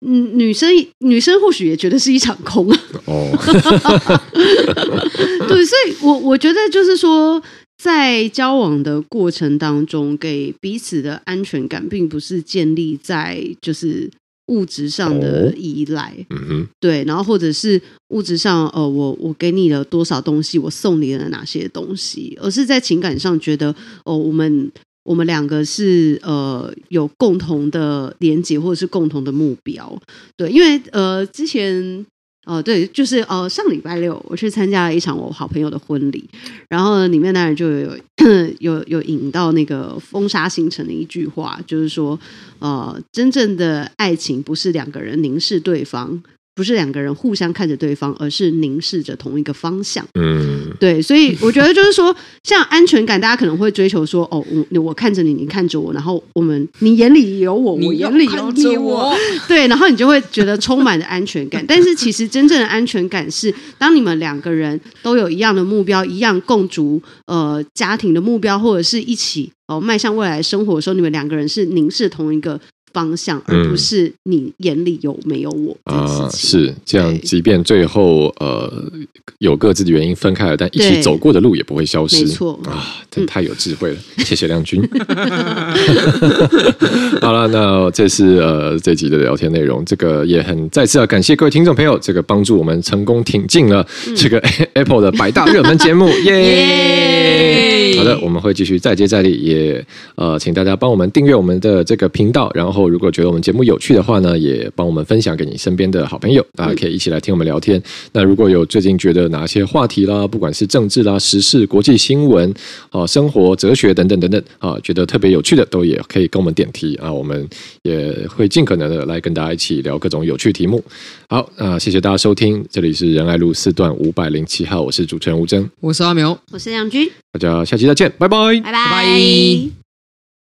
嗯，女生女生或许也觉得是一场空啊。哦，[LAUGHS] 对，所以我我觉得就是说。在交往的过程当中，给彼此的安全感，并不是建立在就是物质上的依赖，哦、嗯哼，对，然后或者是物质上，呃，我我给你了多少东西，我送你了哪些东西，而是在情感上觉得，哦，我们我们两个是呃有共同的连接，或者是共同的目标，对，因为呃之前。哦，对，就是呃，上礼拜六我去参加了一场我好朋友的婚礼，然后，里面当然就有有有引到那个风沙星辰的一句话，就是说，呃，真正的爱情不是两个人凝视对方。不是两个人互相看着对方，而是凝视着同一个方向。嗯，对，所以我觉得就是说，像安全感，大家可能会追求说，哦，我我看着你，你看着我，然后我们你眼里有我，我眼里有你，我，对，然后你就会觉得充满了安全感。但是其实真正的安全感是，当你们两个人都有一样的目标，一样共筑呃家庭的目标，或者是一起哦迈向未来生活的时候，你们两个人是凝视同一个。方向，而不是你眼里有没有我啊、嗯呃？是这样，即便最后呃有各自的原因分开了，但一起走过的路也不会消失。没错啊，真太有智慧了，嗯、谢谢亮君。[LAUGHS] [LAUGHS] 好了，那这是呃这集的聊天内容，这个也很再次要感谢各位听众朋友，这个帮助我们成功挺进了这个 [LAUGHS] Apple 的百大热门节目，耶！好的，我们会继续再接再厉，也呃请大家帮我们订阅我们的这个频道，然后。如果觉得我们节目有趣的话呢，也帮我们分享给你身边的好朋友，大家可以一起来听我们聊天。那如果有最近觉得哪些话题啦，不管是政治啦、时事、国际新闻啊、生活、哲学等等等等啊，觉得特别有趣的，都也可以跟我们点题啊，我们也会尽可能的来跟大家一起聊各种有趣题目。好，那谢谢大家收听，这里是仁爱路四段五百零七号，我是主持人吴峥，我是阿苗，我是梁军，大家下期再见，拜拜，拜拜。